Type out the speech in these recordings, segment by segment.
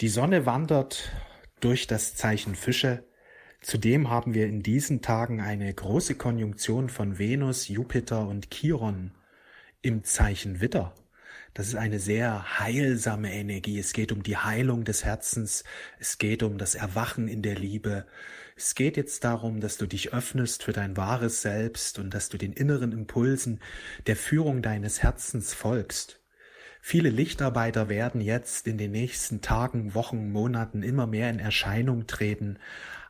Die Sonne wandert durch das Zeichen Fische. Zudem haben wir in diesen Tagen eine große Konjunktion von Venus, Jupiter und Chiron im Zeichen Witter. Das ist eine sehr heilsame Energie. Es geht um die Heilung des Herzens. Es geht um das Erwachen in der Liebe. Es geht jetzt darum, dass du dich öffnest für dein wahres Selbst und dass du den inneren Impulsen der Führung deines Herzens folgst. Viele Lichtarbeiter werden jetzt in den nächsten Tagen, Wochen, Monaten immer mehr in Erscheinung treten.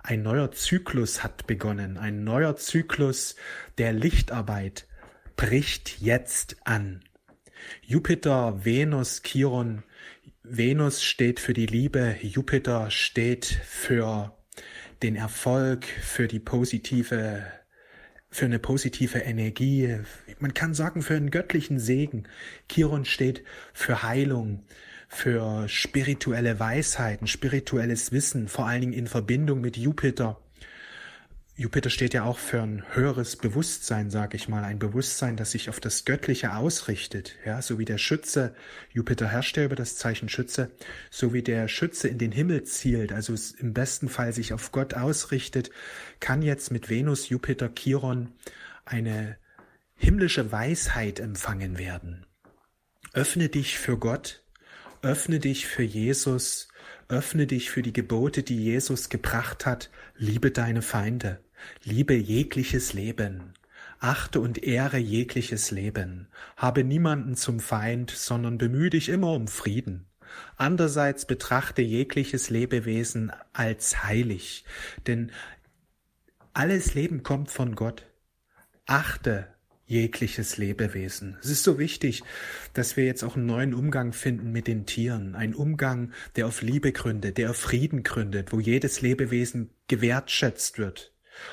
Ein neuer Zyklus hat begonnen, ein neuer Zyklus der Lichtarbeit bricht jetzt an. Jupiter, Venus, Chiron. Venus steht für die Liebe, Jupiter steht für den Erfolg, für die positive für eine positive Energie. Man kann sagen, für einen göttlichen Segen. Chiron steht für Heilung, für spirituelle Weisheiten, spirituelles Wissen, vor allen Dingen in Verbindung mit Jupiter. Jupiter steht ja auch für ein höheres Bewusstsein, sag ich mal, ein Bewusstsein, das sich auf das Göttliche ausrichtet, ja, so wie der Schütze, Jupiter herrscht ja über das Zeichen Schütze, so wie der Schütze in den Himmel zielt, also im besten Fall sich auf Gott ausrichtet, kann jetzt mit Venus, Jupiter, Chiron eine himmlische Weisheit empfangen werden. Öffne dich für Gott, öffne dich für Jesus, öffne dich für die Gebote, die Jesus gebracht hat, liebe deine Feinde. Liebe jegliches Leben. Achte und ehre jegliches Leben. Habe niemanden zum Feind, sondern bemühe dich immer um Frieden. Andererseits betrachte jegliches Lebewesen als heilig, denn alles Leben kommt von Gott. Achte jegliches Lebewesen. Es ist so wichtig, dass wir jetzt auch einen neuen Umgang finden mit den Tieren. Ein Umgang, der auf Liebe gründet, der auf Frieden gründet, wo jedes Lebewesen gewertschätzt wird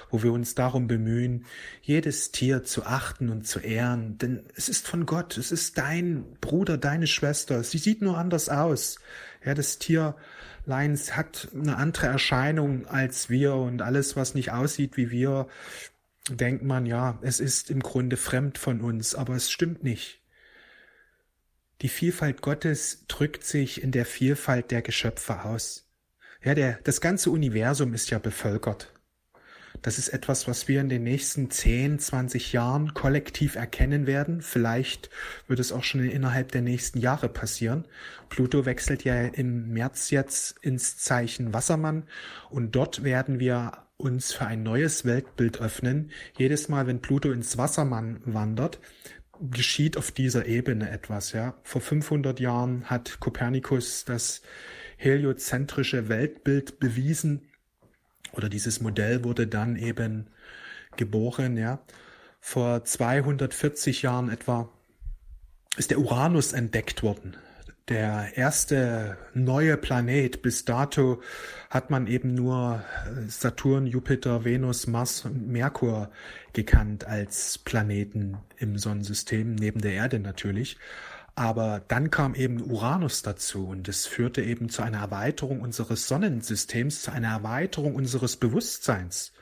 wo wir uns darum bemühen, jedes Tier zu achten und zu ehren, denn es ist von Gott, es ist dein Bruder, deine Schwester, sie sieht nur anders aus. Ja, das Tierlein hat eine andere Erscheinung als wir und alles, was nicht aussieht wie wir, denkt man, ja, es ist im Grunde fremd von uns, aber es stimmt nicht. Die Vielfalt Gottes drückt sich in der Vielfalt der Geschöpfe aus. Ja, der, das ganze Universum ist ja bevölkert. Das ist etwas, was wir in den nächsten 10, 20 Jahren kollektiv erkennen werden. Vielleicht wird es auch schon innerhalb der nächsten Jahre passieren. Pluto wechselt ja im März jetzt ins Zeichen Wassermann und dort werden wir uns für ein neues Weltbild öffnen. Jedes Mal, wenn Pluto ins Wassermann wandert, geschieht auf dieser Ebene etwas, ja. Vor 500 Jahren hat Kopernikus das heliozentrische Weltbild bewiesen oder dieses Modell wurde dann eben geboren, ja. Vor 240 Jahren etwa ist der Uranus entdeckt worden. Der erste neue Planet. Bis dato hat man eben nur Saturn, Jupiter, Venus, Mars und Merkur gekannt als Planeten im Sonnensystem, neben der Erde natürlich. Aber dann kam eben Uranus dazu und es führte eben zu einer Erweiterung unseres Sonnensystems, zu einer Erweiterung unseres Bewusstseins.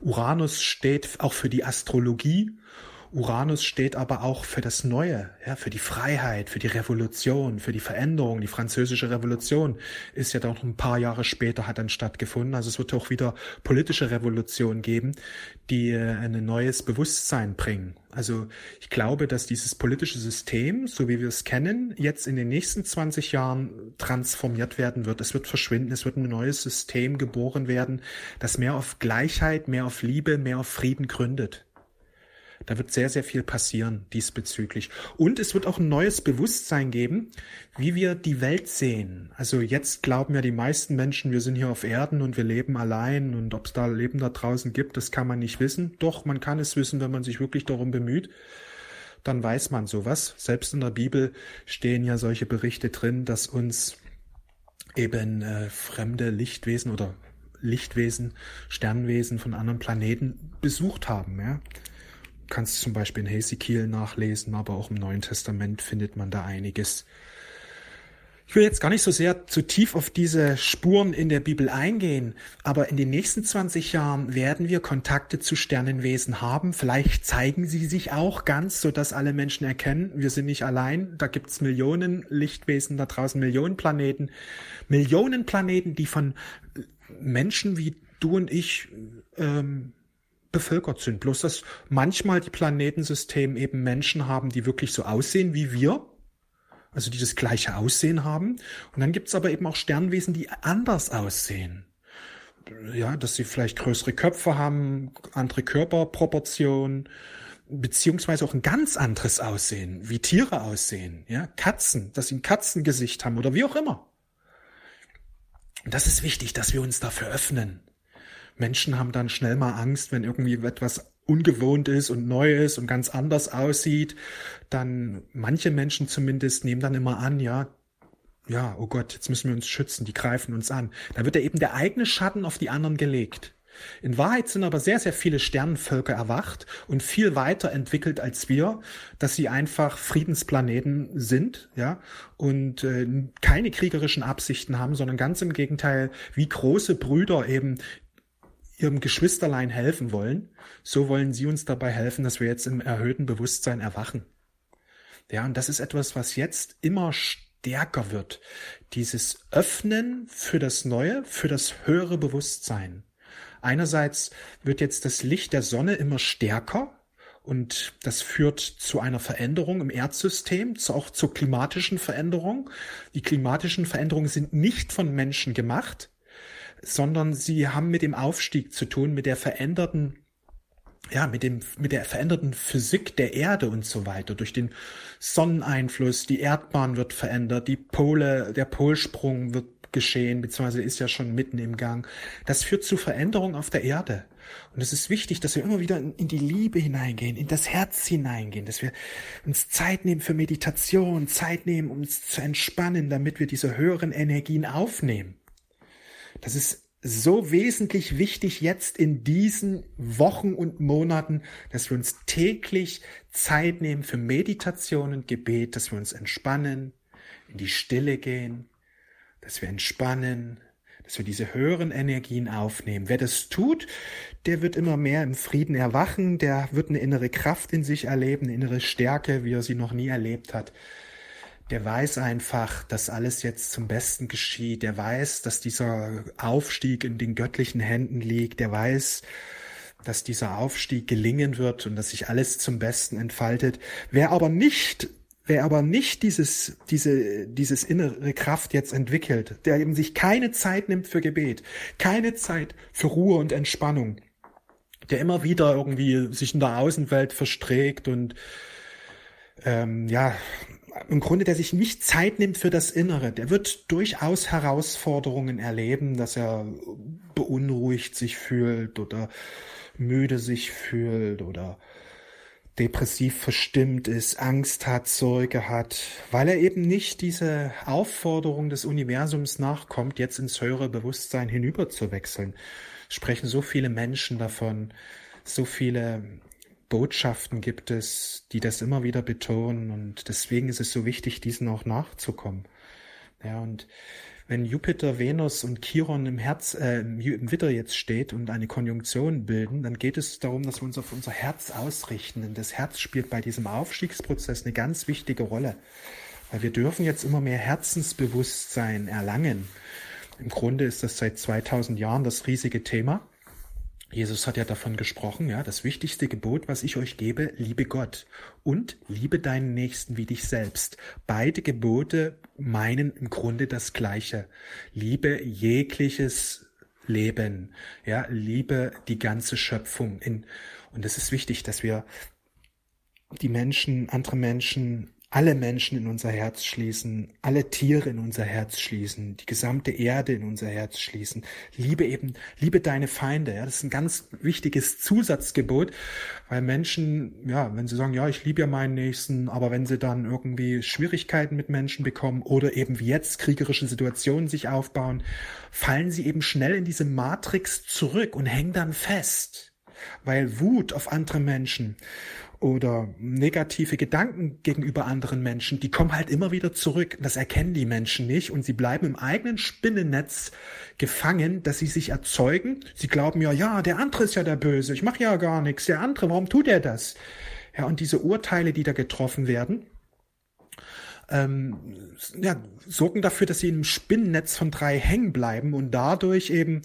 Uranus steht auch für die Astrologie Uranus steht aber auch für das Neue, ja, für die Freiheit, für die Revolution, für die Veränderung. Die französische Revolution ist ja dann noch ein paar Jahre später hat dann stattgefunden. Also es wird auch wieder politische Revolution geben, die äh, ein neues Bewusstsein bringen. Also ich glaube, dass dieses politische System, so wie wir es kennen, jetzt in den nächsten 20 Jahren transformiert werden wird. Es wird verschwinden, es wird ein neues System geboren werden, das mehr auf Gleichheit, mehr auf Liebe, mehr auf Frieden gründet. Da wird sehr, sehr viel passieren diesbezüglich. Und es wird auch ein neues Bewusstsein geben, wie wir die Welt sehen. Also jetzt glauben ja die meisten Menschen, wir sind hier auf Erden und wir leben allein und ob es da Leben da draußen gibt, das kann man nicht wissen. Doch, man kann es wissen, wenn man sich wirklich darum bemüht. Dann weiß man sowas. Selbst in der Bibel stehen ja solche Berichte drin, dass uns eben äh, fremde Lichtwesen oder Lichtwesen, Sternwesen von anderen Planeten besucht haben. Ja? Kannst zum Beispiel in Hesekiel nachlesen, aber auch im Neuen Testament findet man da einiges. Ich will jetzt gar nicht so sehr zu tief auf diese Spuren in der Bibel eingehen, aber in den nächsten 20 Jahren werden wir Kontakte zu Sternenwesen haben. Vielleicht zeigen sie sich auch ganz, so dass alle Menschen erkennen, wir sind nicht allein. Da gibt's Millionen Lichtwesen da draußen, Millionen Planeten, Millionen Planeten, die von Menschen wie du und ich ähm, bevölkert sind. Bloß dass manchmal die Planetensysteme eben Menschen haben, die wirklich so aussehen wie wir also die das gleiche Aussehen haben. Und dann gibt's aber eben auch Sternwesen, die anders aussehen. Ja, dass sie vielleicht größere Köpfe haben, andere Körperproportionen, beziehungsweise auch ein ganz anderes Aussehen, wie Tiere aussehen, ja, Katzen, dass sie ein Katzengesicht haben oder wie auch immer. Und das ist wichtig, dass wir uns dafür öffnen. Menschen haben dann schnell mal Angst, wenn irgendwie etwas ungewohnt ist und neu ist und ganz anders aussieht, dann manche Menschen zumindest nehmen dann immer an, ja, ja, oh Gott, jetzt müssen wir uns schützen, die greifen uns an. Da wird ja eben der eigene Schatten auf die anderen gelegt. In Wahrheit sind aber sehr, sehr viele Sternenvölker erwacht und viel weiter entwickelt als wir, dass sie einfach Friedensplaneten sind, ja, und äh, keine kriegerischen Absichten haben, sondern ganz im Gegenteil, wie große Brüder eben ihrem Geschwisterlein helfen wollen, so wollen sie uns dabei helfen, dass wir jetzt im erhöhten Bewusstsein erwachen. Ja, und das ist etwas, was jetzt immer stärker wird. Dieses Öffnen für das Neue, für das höhere Bewusstsein. Einerseits wird jetzt das Licht der Sonne immer stärker und das führt zu einer Veränderung im Erdsystem, auch zur klimatischen Veränderung. Die klimatischen Veränderungen sind nicht von Menschen gemacht, sondern sie haben mit dem Aufstieg zu tun, mit der veränderten ja, mit dem, mit der veränderten Physik der Erde und so weiter, durch den Sonneneinfluss, die Erdbahn wird verändert, die Pole, der Polsprung wird geschehen, beziehungsweise ist ja schon mitten im Gang. Das führt zu Veränderungen auf der Erde. Und es ist wichtig, dass wir immer wieder in die Liebe hineingehen, in das Herz hineingehen, dass wir uns Zeit nehmen für Meditation, Zeit nehmen, um uns zu entspannen, damit wir diese höheren Energien aufnehmen. Das ist so wesentlich wichtig jetzt in diesen Wochen und Monaten, dass wir uns täglich Zeit nehmen für Meditation und Gebet, dass wir uns entspannen, in die Stille gehen, dass wir entspannen, dass wir diese höheren Energien aufnehmen. Wer das tut, der wird immer mehr im Frieden erwachen, der wird eine innere Kraft in sich erleben, eine innere Stärke, wie er sie noch nie erlebt hat der weiß einfach, dass alles jetzt zum Besten geschieht. Der weiß, dass dieser Aufstieg in den göttlichen Händen liegt. Der weiß, dass dieser Aufstieg gelingen wird und dass sich alles zum Besten entfaltet. Wer aber nicht Wer aber nicht dieses, diese, dieses innere Kraft jetzt entwickelt, der eben sich keine Zeit nimmt für Gebet, keine Zeit für Ruhe und Entspannung, der immer wieder irgendwie sich in der Außenwelt versträgt und ähm, ja im Grunde, der sich nicht Zeit nimmt für das Innere, der wird durchaus Herausforderungen erleben, dass er beunruhigt sich fühlt oder müde sich fühlt oder depressiv verstimmt ist, Angst hat, Sorge hat, weil er eben nicht diese Aufforderung des Universums nachkommt, jetzt ins höhere Bewusstsein hinüberzuwechseln. Sprechen so viele Menschen davon, so viele Botschaften gibt es, die das immer wieder betonen und deswegen ist es so wichtig, diesen auch nachzukommen. Ja, und wenn Jupiter, Venus und Chiron im Herz, äh, im Witter jetzt steht und eine Konjunktion bilden, dann geht es darum, dass wir uns auf unser Herz ausrichten. Denn das Herz spielt bei diesem Aufstiegsprozess eine ganz wichtige Rolle. Weil wir dürfen jetzt immer mehr Herzensbewusstsein erlangen. Im Grunde ist das seit 2000 Jahren das riesige Thema. Jesus hat ja davon gesprochen, ja, das wichtigste Gebot, was ich euch gebe, liebe Gott und liebe deinen Nächsten wie dich selbst. Beide Gebote meinen im Grunde das Gleiche. Liebe jegliches Leben, ja, liebe die ganze Schöpfung. In, und es ist wichtig, dass wir die Menschen, andere Menschen alle Menschen in unser Herz schließen, alle Tiere in unser Herz schließen, die gesamte Erde in unser Herz schließen. Liebe eben, liebe deine Feinde. Ja, das ist ein ganz wichtiges Zusatzgebot, weil Menschen, ja, wenn sie sagen, ja, ich liebe ja meinen Nächsten, aber wenn sie dann irgendwie Schwierigkeiten mit Menschen bekommen oder eben wie jetzt kriegerische Situationen sich aufbauen, fallen sie eben schnell in diese Matrix zurück und hängen dann fest, weil Wut auf andere Menschen oder negative Gedanken gegenüber anderen Menschen, die kommen halt immer wieder zurück. Das erkennen die Menschen nicht und sie bleiben im eigenen Spinnennetz gefangen, dass sie sich erzeugen. Sie glauben ja, ja, der andere ist ja der Böse, ich mache ja gar nichts, der andere, warum tut er das? Ja, und diese Urteile, die da getroffen werden, ähm, ja, sorgen dafür, dass sie im Spinnennetz von drei hängen bleiben und dadurch eben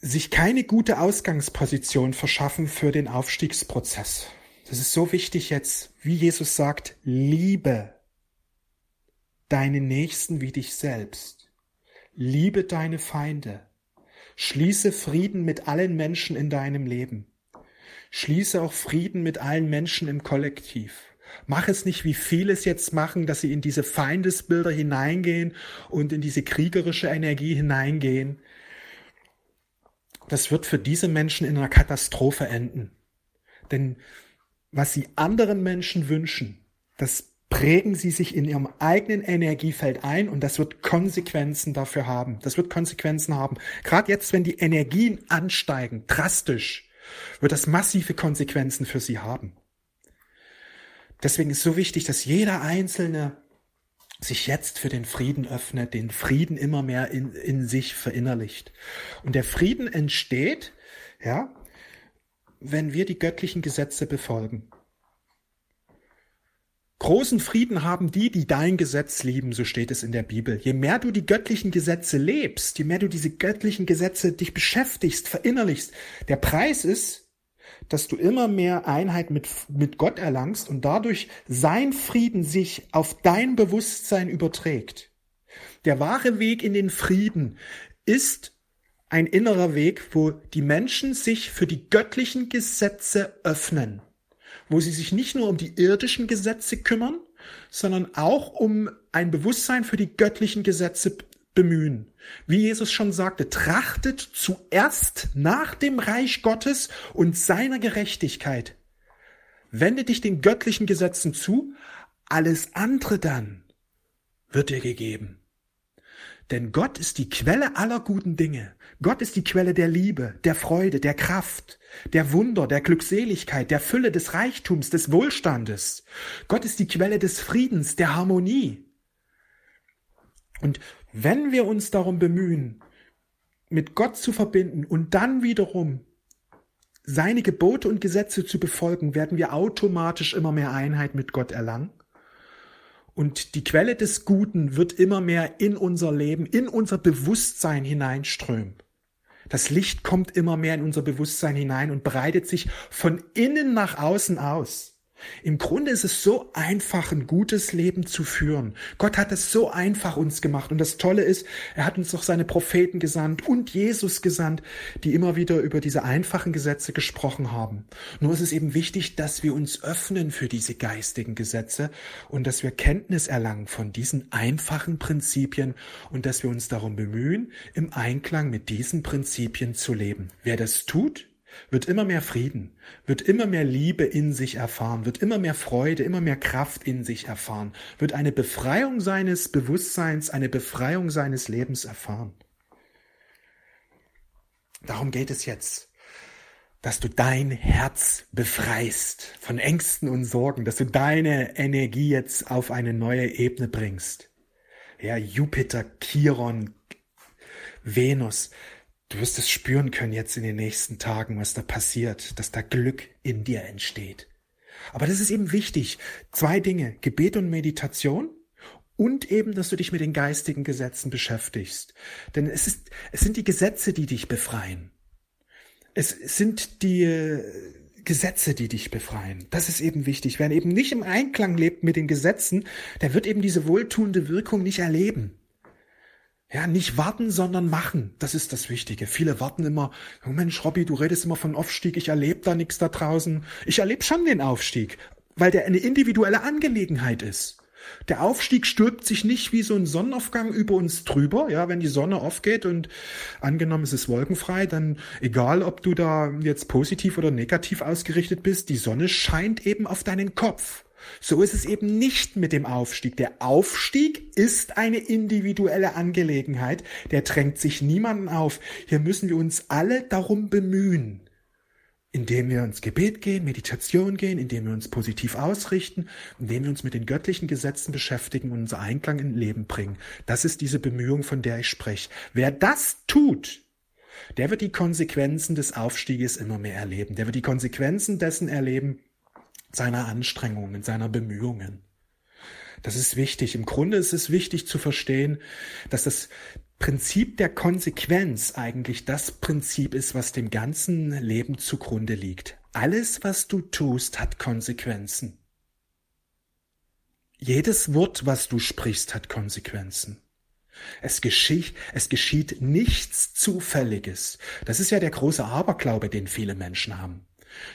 sich keine gute Ausgangsposition verschaffen für den Aufstiegsprozess. Das ist so wichtig jetzt, wie Jesus sagt, liebe deine Nächsten wie dich selbst. Liebe deine Feinde. Schließe Frieden mit allen Menschen in deinem Leben. Schließe auch Frieden mit allen Menschen im Kollektiv. Mach es nicht, wie viele es jetzt machen, dass sie in diese Feindesbilder hineingehen und in diese kriegerische Energie hineingehen, das wird für diese Menschen in einer Katastrophe enden. Denn was sie anderen Menschen wünschen, das prägen sie sich in ihrem eigenen Energiefeld ein und das wird Konsequenzen dafür haben. Das wird Konsequenzen haben. Gerade jetzt, wenn die Energien ansteigen, drastisch, wird das massive Konsequenzen für sie haben. Deswegen ist so wichtig, dass jeder Einzelne sich jetzt für den Frieden öffnet, den Frieden immer mehr in, in sich verinnerlicht. Und der Frieden entsteht, ja, wenn wir die göttlichen Gesetze befolgen. Großen Frieden haben die, die dein Gesetz lieben, so steht es in der Bibel. Je mehr du die göttlichen Gesetze lebst, je mehr du diese göttlichen Gesetze dich beschäftigst, verinnerlichst, der Preis ist, dass du immer mehr Einheit mit, mit Gott erlangst und dadurch sein Frieden sich auf dein Bewusstsein überträgt. Der wahre Weg in den Frieden ist ein innerer Weg, wo die Menschen sich für die göttlichen Gesetze öffnen, wo sie sich nicht nur um die irdischen Gesetze kümmern, sondern auch um ein Bewusstsein für die göttlichen Gesetze bemühen. Wie Jesus schon sagte, trachtet zuerst nach dem Reich Gottes und seiner Gerechtigkeit. Wende dich den göttlichen Gesetzen zu, alles andere dann wird dir gegeben. Denn Gott ist die Quelle aller guten Dinge. Gott ist die Quelle der Liebe, der Freude, der Kraft, der Wunder, der Glückseligkeit, der Fülle des Reichtums, des Wohlstandes. Gott ist die Quelle des Friedens, der Harmonie. Und wenn wir uns darum bemühen, mit Gott zu verbinden und dann wiederum seine Gebote und Gesetze zu befolgen, werden wir automatisch immer mehr Einheit mit Gott erlangen. Und die Quelle des Guten wird immer mehr in unser Leben, in unser Bewusstsein hineinströmen. Das Licht kommt immer mehr in unser Bewusstsein hinein und breitet sich von innen nach außen aus. Im Grunde ist es so einfach, ein gutes Leben zu führen. Gott hat es so einfach uns gemacht. Und das Tolle ist, er hat uns doch seine Propheten gesandt und Jesus gesandt, die immer wieder über diese einfachen Gesetze gesprochen haben. Nur ist es eben wichtig, dass wir uns öffnen für diese geistigen Gesetze und dass wir Kenntnis erlangen von diesen einfachen Prinzipien und dass wir uns darum bemühen, im Einklang mit diesen Prinzipien zu leben. Wer das tut, wird immer mehr Frieden, wird immer mehr Liebe in sich erfahren, wird immer mehr Freude, immer mehr Kraft in sich erfahren, wird eine Befreiung seines Bewusstseins, eine Befreiung seines Lebens erfahren. Darum geht es jetzt, dass du dein Herz befreist von Ängsten und Sorgen, dass du deine Energie jetzt auf eine neue Ebene bringst. Ja, Jupiter, Chiron, Venus, Du wirst es spüren können jetzt in den nächsten Tagen, was da passiert, dass da Glück in dir entsteht. Aber das ist eben wichtig. Zwei Dinge, Gebet und Meditation und eben, dass du dich mit den geistigen Gesetzen beschäftigst. Denn es ist, es sind die Gesetze, die dich befreien. Es sind die äh, Gesetze, die dich befreien. Das ist eben wichtig. Wer eben nicht im Einklang lebt mit den Gesetzen, der wird eben diese wohltuende Wirkung nicht erleben. Ja, nicht warten, sondern machen. Das ist das Wichtige. Viele warten immer, oh Mensch, Robby, du redest immer von Aufstieg, ich erlebe da nichts da draußen. Ich erlebe schon den Aufstieg, weil der eine individuelle Angelegenheit ist. Der Aufstieg stülpt sich nicht wie so ein Sonnenaufgang über uns drüber. Ja, wenn die Sonne aufgeht und angenommen es ist wolkenfrei, dann egal, ob du da jetzt positiv oder negativ ausgerichtet bist, die Sonne scheint eben auf deinen Kopf. So ist es eben nicht mit dem Aufstieg. Der Aufstieg ist eine individuelle Angelegenheit. Der drängt sich niemanden auf. Hier müssen wir uns alle darum bemühen. indem wir ins Gebet gehen, Meditation gehen, indem wir uns positiv ausrichten, indem wir uns mit den göttlichen Gesetzen beschäftigen und unser Einklang in Leben bringen. Das ist diese Bemühung, von der ich spreche. Wer das tut, der wird die Konsequenzen des Aufstieges immer mehr erleben. Der wird die Konsequenzen dessen erleben, seiner Anstrengungen, seiner Bemühungen. Das ist wichtig. Im Grunde ist es wichtig zu verstehen, dass das Prinzip der Konsequenz eigentlich das Prinzip ist, was dem ganzen Leben zugrunde liegt. Alles, was du tust, hat Konsequenzen. Jedes Wort, was du sprichst, hat Konsequenzen. Es geschieht, es geschieht nichts Zufälliges. Das ist ja der große Aberglaube, den viele Menschen haben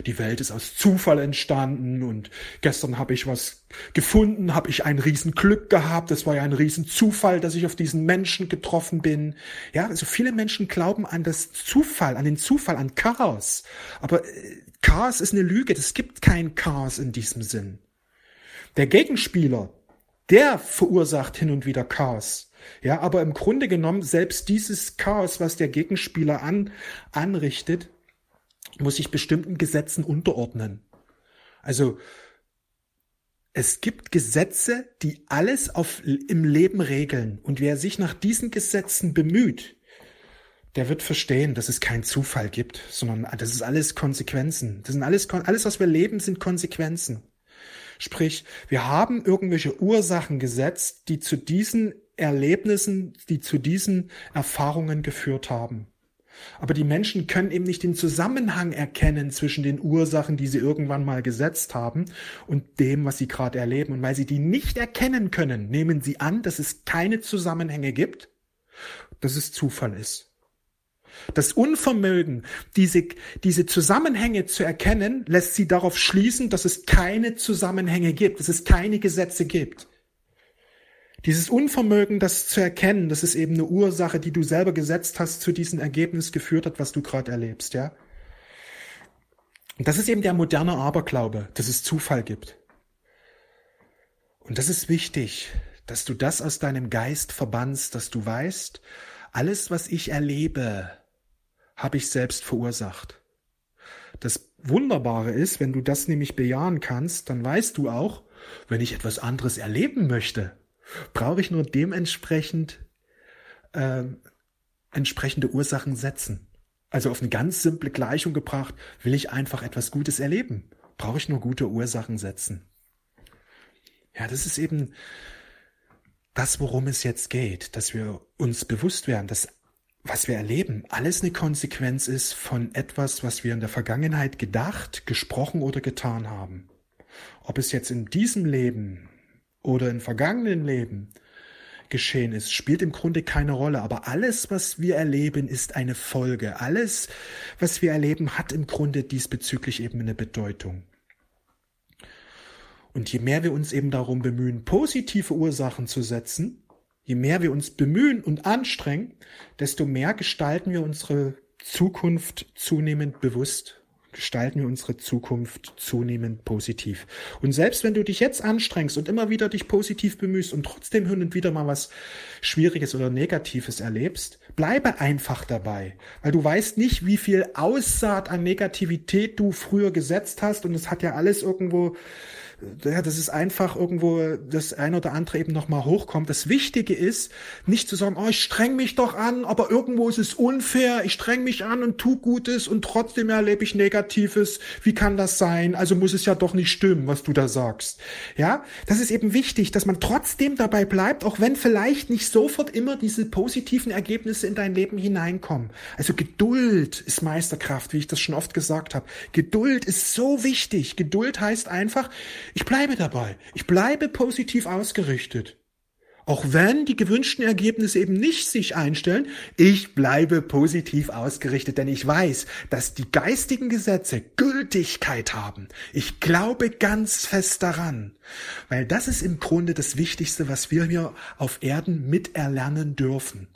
die Welt ist aus Zufall entstanden und gestern habe ich was gefunden, habe ich ein Riesenglück gehabt, das war ja ein Riesenzufall, dass ich auf diesen Menschen getroffen bin. Ja, also viele Menschen glauben an das Zufall, an den Zufall, an Chaos. Aber äh, Chaos ist eine Lüge, es gibt kein Chaos in diesem Sinn. Der Gegenspieler, der verursacht hin und wieder Chaos. Ja, aber im Grunde genommen selbst dieses Chaos, was der Gegenspieler an, anrichtet, muss sich bestimmten Gesetzen unterordnen. Also es gibt Gesetze, die alles auf, im Leben regeln. Und wer sich nach diesen Gesetzen bemüht, der wird verstehen, dass es keinen Zufall gibt, sondern das ist alles Konsequenzen. Das sind alles, alles, was wir leben, sind Konsequenzen. Sprich, wir haben irgendwelche Ursachen gesetzt, die zu diesen Erlebnissen, die zu diesen Erfahrungen geführt haben. Aber die Menschen können eben nicht den Zusammenhang erkennen zwischen den Ursachen, die sie irgendwann mal gesetzt haben und dem, was sie gerade erleben. Und weil sie die nicht erkennen können, nehmen sie an, dass es keine Zusammenhänge gibt, dass es Zufall ist. Das Unvermögen, diese, diese Zusammenhänge zu erkennen, lässt sie darauf schließen, dass es keine Zusammenhänge gibt, dass es keine Gesetze gibt. Dieses Unvermögen, das zu erkennen, das ist eben eine Ursache, die du selber gesetzt hast, zu diesem Ergebnis geführt hat, was du gerade erlebst, ja. Und das ist eben der moderne Aberglaube, dass es Zufall gibt. Und das ist wichtig, dass du das aus deinem Geist verbannst, dass du weißt, alles, was ich erlebe, habe ich selbst verursacht. Das Wunderbare ist, wenn du das nämlich bejahen kannst, dann weißt du auch, wenn ich etwas anderes erleben möchte, brauche ich nur dementsprechend äh, entsprechende Ursachen setzen. Also auf eine ganz simple Gleichung gebracht, will ich einfach etwas Gutes erleben, brauche ich nur gute Ursachen setzen. Ja, das ist eben das, worum es jetzt geht, dass wir uns bewusst werden, dass was wir erleben, alles eine Konsequenz ist von etwas, was wir in der Vergangenheit gedacht, gesprochen oder getan haben. Ob es jetzt in diesem Leben oder in vergangenen Leben geschehen ist, spielt im Grunde keine Rolle. Aber alles, was wir erleben, ist eine Folge. Alles, was wir erleben, hat im Grunde diesbezüglich eben eine Bedeutung. Und je mehr wir uns eben darum bemühen, positive Ursachen zu setzen, je mehr wir uns bemühen und anstrengen, desto mehr gestalten wir unsere Zukunft zunehmend bewusst gestalten wir unsere Zukunft zunehmend positiv. Und selbst wenn du dich jetzt anstrengst und immer wieder dich positiv bemühst und trotzdem hin und wieder mal was Schwieriges oder Negatives erlebst, bleibe einfach dabei, weil du weißt nicht, wie viel Aussaat an Negativität du früher gesetzt hast und es hat ja alles irgendwo ja, das ist einfach irgendwo das ein oder andere eben nochmal hochkommt. Das Wichtige ist, nicht zu sagen, oh, ich streng mich doch an, aber irgendwo ist es unfair, ich streng mich an und tu Gutes und trotzdem erlebe ich Negatives. Wie kann das sein? Also muss es ja doch nicht stimmen, was du da sagst. Ja, das ist eben wichtig, dass man trotzdem dabei bleibt, auch wenn vielleicht nicht sofort immer diese positiven Ergebnisse in dein Leben hineinkommen. Also Geduld ist Meisterkraft, wie ich das schon oft gesagt habe. Geduld ist so wichtig. Geduld heißt einfach, ich bleibe dabei. Ich bleibe positiv ausgerichtet. Auch wenn die gewünschten Ergebnisse eben nicht sich einstellen, ich bleibe positiv ausgerichtet, denn ich weiß, dass die geistigen Gesetze Gültigkeit haben. Ich glaube ganz fest daran, weil das ist im Grunde das Wichtigste, was wir hier auf Erden miterlernen dürfen.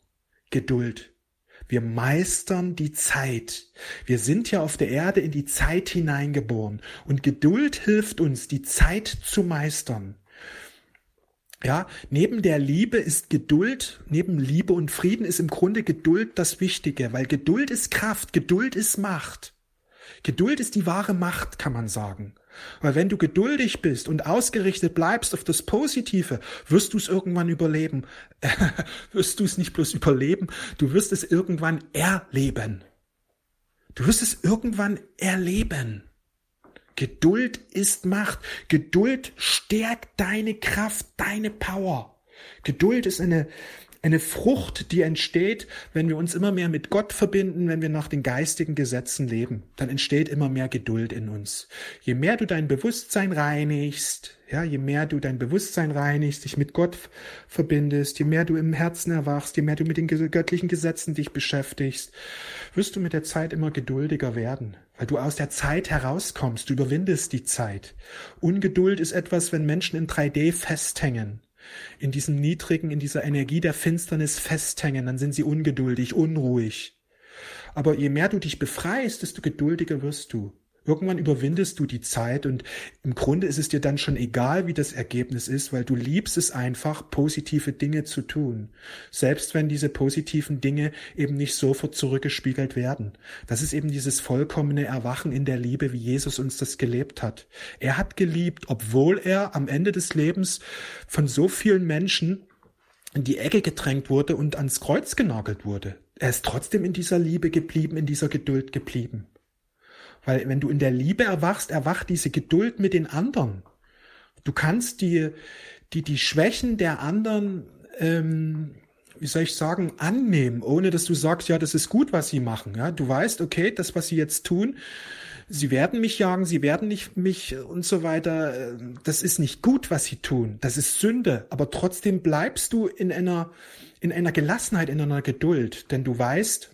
Geduld. Wir meistern die Zeit. Wir sind ja auf der Erde in die Zeit hineingeboren. Und Geduld hilft uns, die Zeit zu meistern. Ja, neben der Liebe ist Geduld, neben Liebe und Frieden ist im Grunde Geduld das Wichtige, weil Geduld ist Kraft, Geduld ist Macht. Geduld ist die wahre Macht, kann man sagen. Weil wenn du geduldig bist und ausgerichtet bleibst auf das Positive, wirst du es irgendwann überleben. wirst du es nicht bloß überleben, du wirst es irgendwann erleben. Du wirst es irgendwann erleben. Geduld ist Macht. Geduld stärkt deine Kraft, deine Power. Geduld ist eine, eine Frucht, die entsteht, wenn wir uns immer mehr mit Gott verbinden, wenn wir nach den geistigen Gesetzen leben. Dann entsteht immer mehr Geduld in uns. Je mehr du dein Bewusstsein reinigst, ja, je mehr du dein Bewusstsein reinigst, dich mit Gott verbindest, je mehr du im Herzen erwachst, je mehr du mit den göttlichen Gesetzen dich beschäftigst, wirst du mit der Zeit immer geduldiger werden, weil du aus der Zeit herauskommst, du überwindest die Zeit. Ungeduld ist etwas, wenn Menschen in 3D festhängen in diesem niedrigen, in dieser Energie der Finsternis festhängen, dann sind sie ungeduldig, unruhig. Aber je mehr du dich befreist, desto geduldiger wirst du. Irgendwann überwindest du die Zeit und im Grunde ist es dir dann schon egal, wie das Ergebnis ist, weil du liebst es einfach, positive Dinge zu tun. Selbst wenn diese positiven Dinge eben nicht sofort zurückgespiegelt werden. Das ist eben dieses vollkommene Erwachen in der Liebe, wie Jesus uns das gelebt hat. Er hat geliebt, obwohl er am Ende des Lebens von so vielen Menschen in die Ecke gedrängt wurde und ans Kreuz genagelt wurde. Er ist trotzdem in dieser Liebe geblieben, in dieser Geduld geblieben. Weil wenn du in der Liebe erwachst, erwacht diese Geduld mit den anderen. Du kannst die, die, die Schwächen der anderen, ähm, wie soll ich sagen, annehmen, ohne dass du sagst, ja, das ist gut, was sie machen. Ja, du weißt, okay, das, was sie jetzt tun, sie werden mich jagen, sie werden nicht mich und so weiter. Das ist nicht gut, was sie tun. Das ist Sünde. Aber trotzdem bleibst du in einer, in einer Gelassenheit, in einer Geduld, denn du weißt,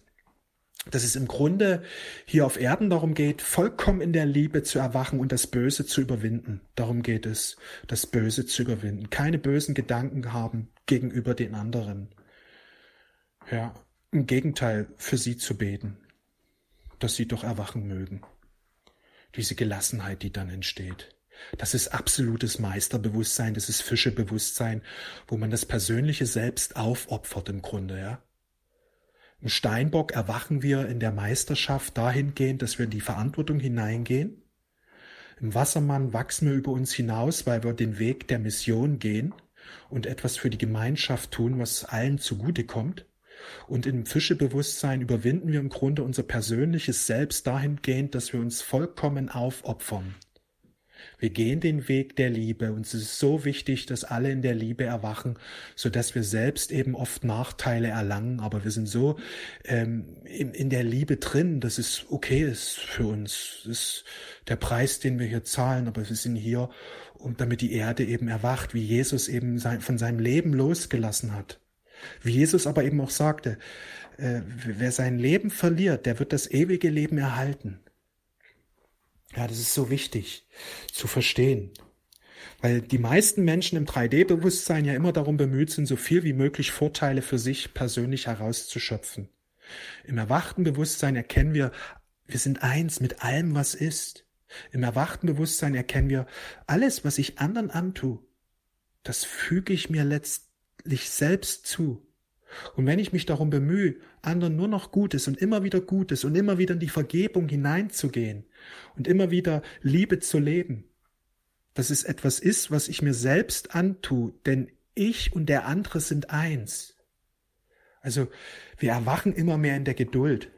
dass es im Grunde hier auf Erden darum geht, vollkommen in der Liebe zu erwachen und das Böse zu überwinden. Darum geht es, das Böse zu überwinden. Keine bösen Gedanken haben gegenüber den anderen. Ja, im Gegenteil, für sie zu beten, dass sie doch erwachen mögen. Diese Gelassenheit, die dann entsteht. Das ist absolutes Meisterbewusstsein, das ist Fischebewusstsein, wo man das persönliche Selbst aufopfert im Grunde, ja. Im Steinbock erwachen wir in der Meisterschaft dahingehend, dass wir in die Verantwortung hineingehen. Im Wassermann wachsen wir über uns hinaus, weil wir den Weg der Mission gehen und etwas für die Gemeinschaft tun, was allen zugute kommt. Und im Fischebewusstsein überwinden wir im Grunde unser persönliches Selbst dahingehend, dass wir uns vollkommen aufopfern. Wir gehen den Weg der Liebe und es ist so wichtig, dass alle in der Liebe erwachen, so dass wir selbst eben oft Nachteile erlangen, aber wir sind so ähm, in, in der Liebe drin, dass es okay ist für uns. Das ist der Preis, den wir hier zahlen, aber wir sind hier, um damit die Erde eben erwacht, wie Jesus eben sein, von seinem Leben losgelassen hat. Wie Jesus aber eben auch sagte, äh, wer sein Leben verliert, der wird das ewige Leben erhalten. Ja, das ist so wichtig zu verstehen. Weil die meisten Menschen im 3D-Bewusstsein ja immer darum bemüht sind, so viel wie möglich Vorteile für sich persönlich herauszuschöpfen. Im erwachten Bewusstsein erkennen wir, wir sind eins mit allem, was ist. Im erwachten Bewusstsein erkennen wir, alles, was ich anderen antue, das füge ich mir letztlich selbst zu. Und wenn ich mich darum bemühe, anderen nur noch Gutes und immer wieder Gutes und immer wieder in die Vergebung hineinzugehen und immer wieder Liebe zu leben, dass es etwas ist, was ich mir selbst antue, denn ich und der andere sind eins. Also wir erwachen immer mehr in der Geduld.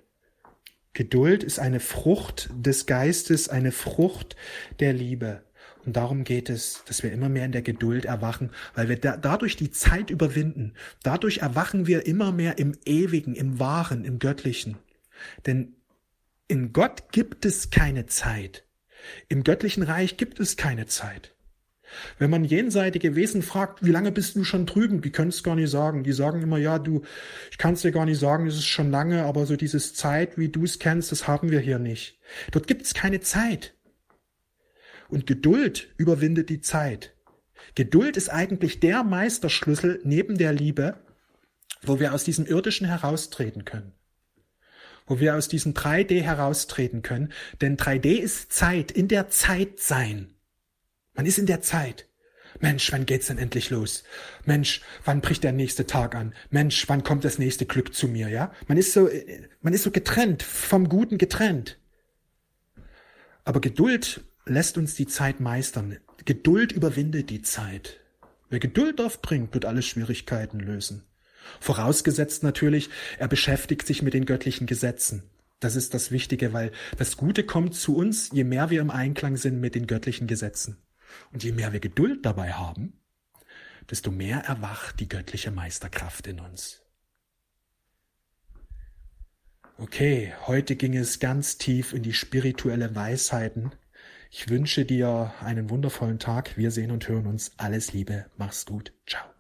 Geduld ist eine Frucht des Geistes, eine Frucht der Liebe. Und darum geht es, dass wir immer mehr in der Geduld erwachen, weil wir da, dadurch die Zeit überwinden. Dadurch erwachen wir immer mehr im Ewigen, im Wahren, im Göttlichen. Denn in Gott gibt es keine Zeit. Im göttlichen Reich gibt es keine Zeit. Wenn man jenseitige Wesen fragt, wie lange bist du schon drüben, die können es gar nicht sagen. Die sagen immer, ja, du, ich kann es dir gar nicht sagen, es ist schon lange, aber so dieses Zeit, wie du es kennst, das haben wir hier nicht. Dort gibt es keine Zeit. Und Geduld überwindet die Zeit. Geduld ist eigentlich der Meisterschlüssel neben der Liebe, wo wir aus diesem irdischen heraustreten können. Wo wir aus diesem 3D heraustreten können. Denn 3D ist Zeit, in der Zeit sein. Man ist in der Zeit. Mensch, wann geht's denn endlich los? Mensch, wann bricht der nächste Tag an? Mensch, wann kommt das nächste Glück zu mir, ja? Man ist so, man ist so getrennt, vom Guten getrennt. Aber Geduld lässt uns die Zeit meistern. Geduld überwindet die Zeit. Wer Geduld aufbringt, wird alle Schwierigkeiten lösen. Vorausgesetzt natürlich, er beschäftigt sich mit den göttlichen Gesetzen. Das ist das Wichtige, weil das Gute kommt zu uns, je mehr wir im Einklang sind mit den göttlichen Gesetzen. Und je mehr wir Geduld dabei haben, desto mehr erwacht die göttliche Meisterkraft in uns. Okay, heute ging es ganz tief in die spirituelle Weisheiten. Ich wünsche dir einen wundervollen Tag. Wir sehen und hören uns. Alles Liebe. Mach's gut. Ciao.